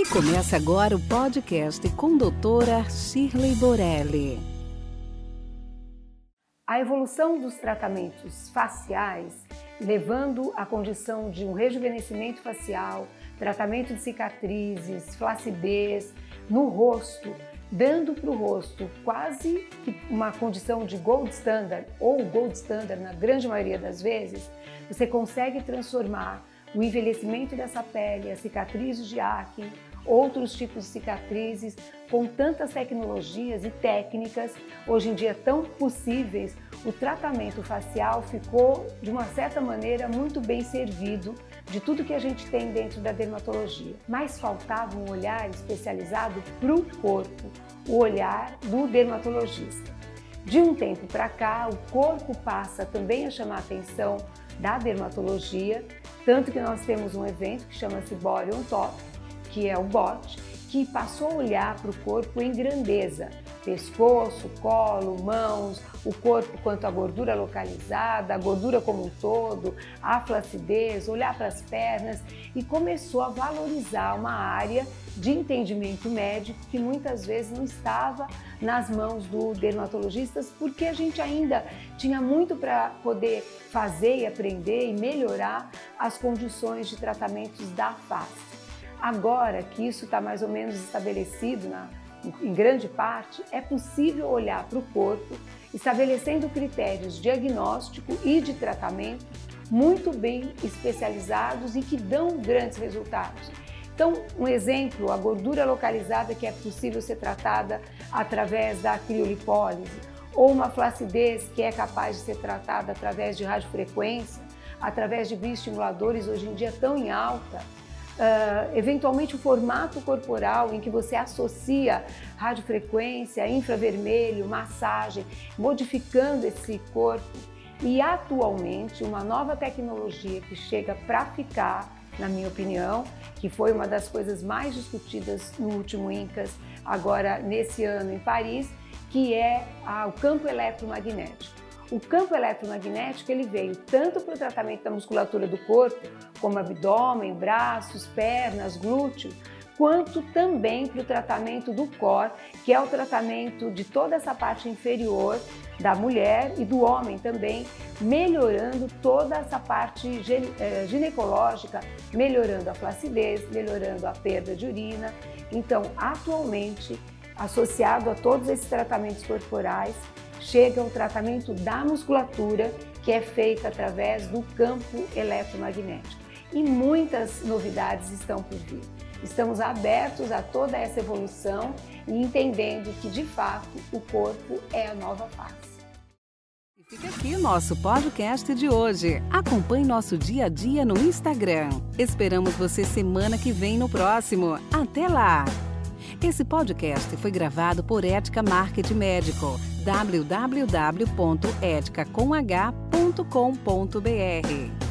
E começa agora o podcast com doutora Shirley Borelli. A evolução dos tratamentos faciais, levando à condição de um rejuvenescimento facial, tratamento de cicatrizes, flacidez no rosto, dando para o rosto quase uma condição de gold standard ou gold standard na grande maioria das vezes, você consegue transformar o envelhecimento dessa pele, as cicatrizes de acne, outros tipos de cicatrizes, com tantas tecnologias e técnicas hoje em dia tão possíveis, o tratamento facial ficou, de uma certa maneira, muito bem servido de tudo que a gente tem dentro da dermatologia. Mas faltava um olhar especializado para o corpo, o olhar do dermatologista. De um tempo para cá, o corpo passa também a chamar a atenção da dermatologia, tanto que nós temos um evento que chama-se Body on Top, que é o BOT, que passou a olhar para o corpo em grandeza, pescoço, colo, mãos, o corpo quanto à gordura localizada, a gordura como um todo, a flacidez, olhar para as pernas e começou a valorizar uma área de entendimento médico que muitas vezes não estava nas mãos do dermatologistas, porque a gente ainda tinha muito para poder fazer e aprender e melhorar as condições de tratamentos da face. Agora que isso está mais ou menos estabelecido na, em grande parte, é possível olhar para o corpo, estabelecendo critérios diagnóstico e de tratamento muito bem especializados e que dão grandes resultados. Então, um exemplo, a gordura localizada que é possível ser tratada através da criolipólise, ou uma flacidez que é capaz de ser tratada através de radiofrequência, através de bioestimuladores hoje em dia tão em alta, uh, eventualmente o formato corporal em que você associa radiofrequência, infravermelho, massagem, modificando esse corpo. E atualmente, uma nova tecnologia que chega para ficar, na minha opinião, que foi uma das coisas mais discutidas no último INCAS, agora nesse ano em Paris, que é o campo eletromagnético. O campo eletromagnético ele veio tanto para o tratamento da musculatura do corpo, como abdômen, braços, pernas, glúteo, quanto também para o tratamento do core, que é o tratamento de toda essa parte inferior da mulher e do homem também, melhorando toda essa parte eh, ginecológica, melhorando a flacidez, melhorando a perda de urina. Então, atualmente, associado a todos esses tratamentos corporais, chega o tratamento da musculatura, que é feita através do campo eletromagnético. E muitas novidades estão por vir. Estamos abertos a toda essa evolução e entendendo que, de fato, o corpo é a nova face. Fica aqui o nosso podcast de hoje. Acompanhe nosso dia a dia no Instagram. Esperamos você semana que vem no próximo. Até lá! Esse podcast foi gravado por Ética Marketing Médico www.eticacomh.com.br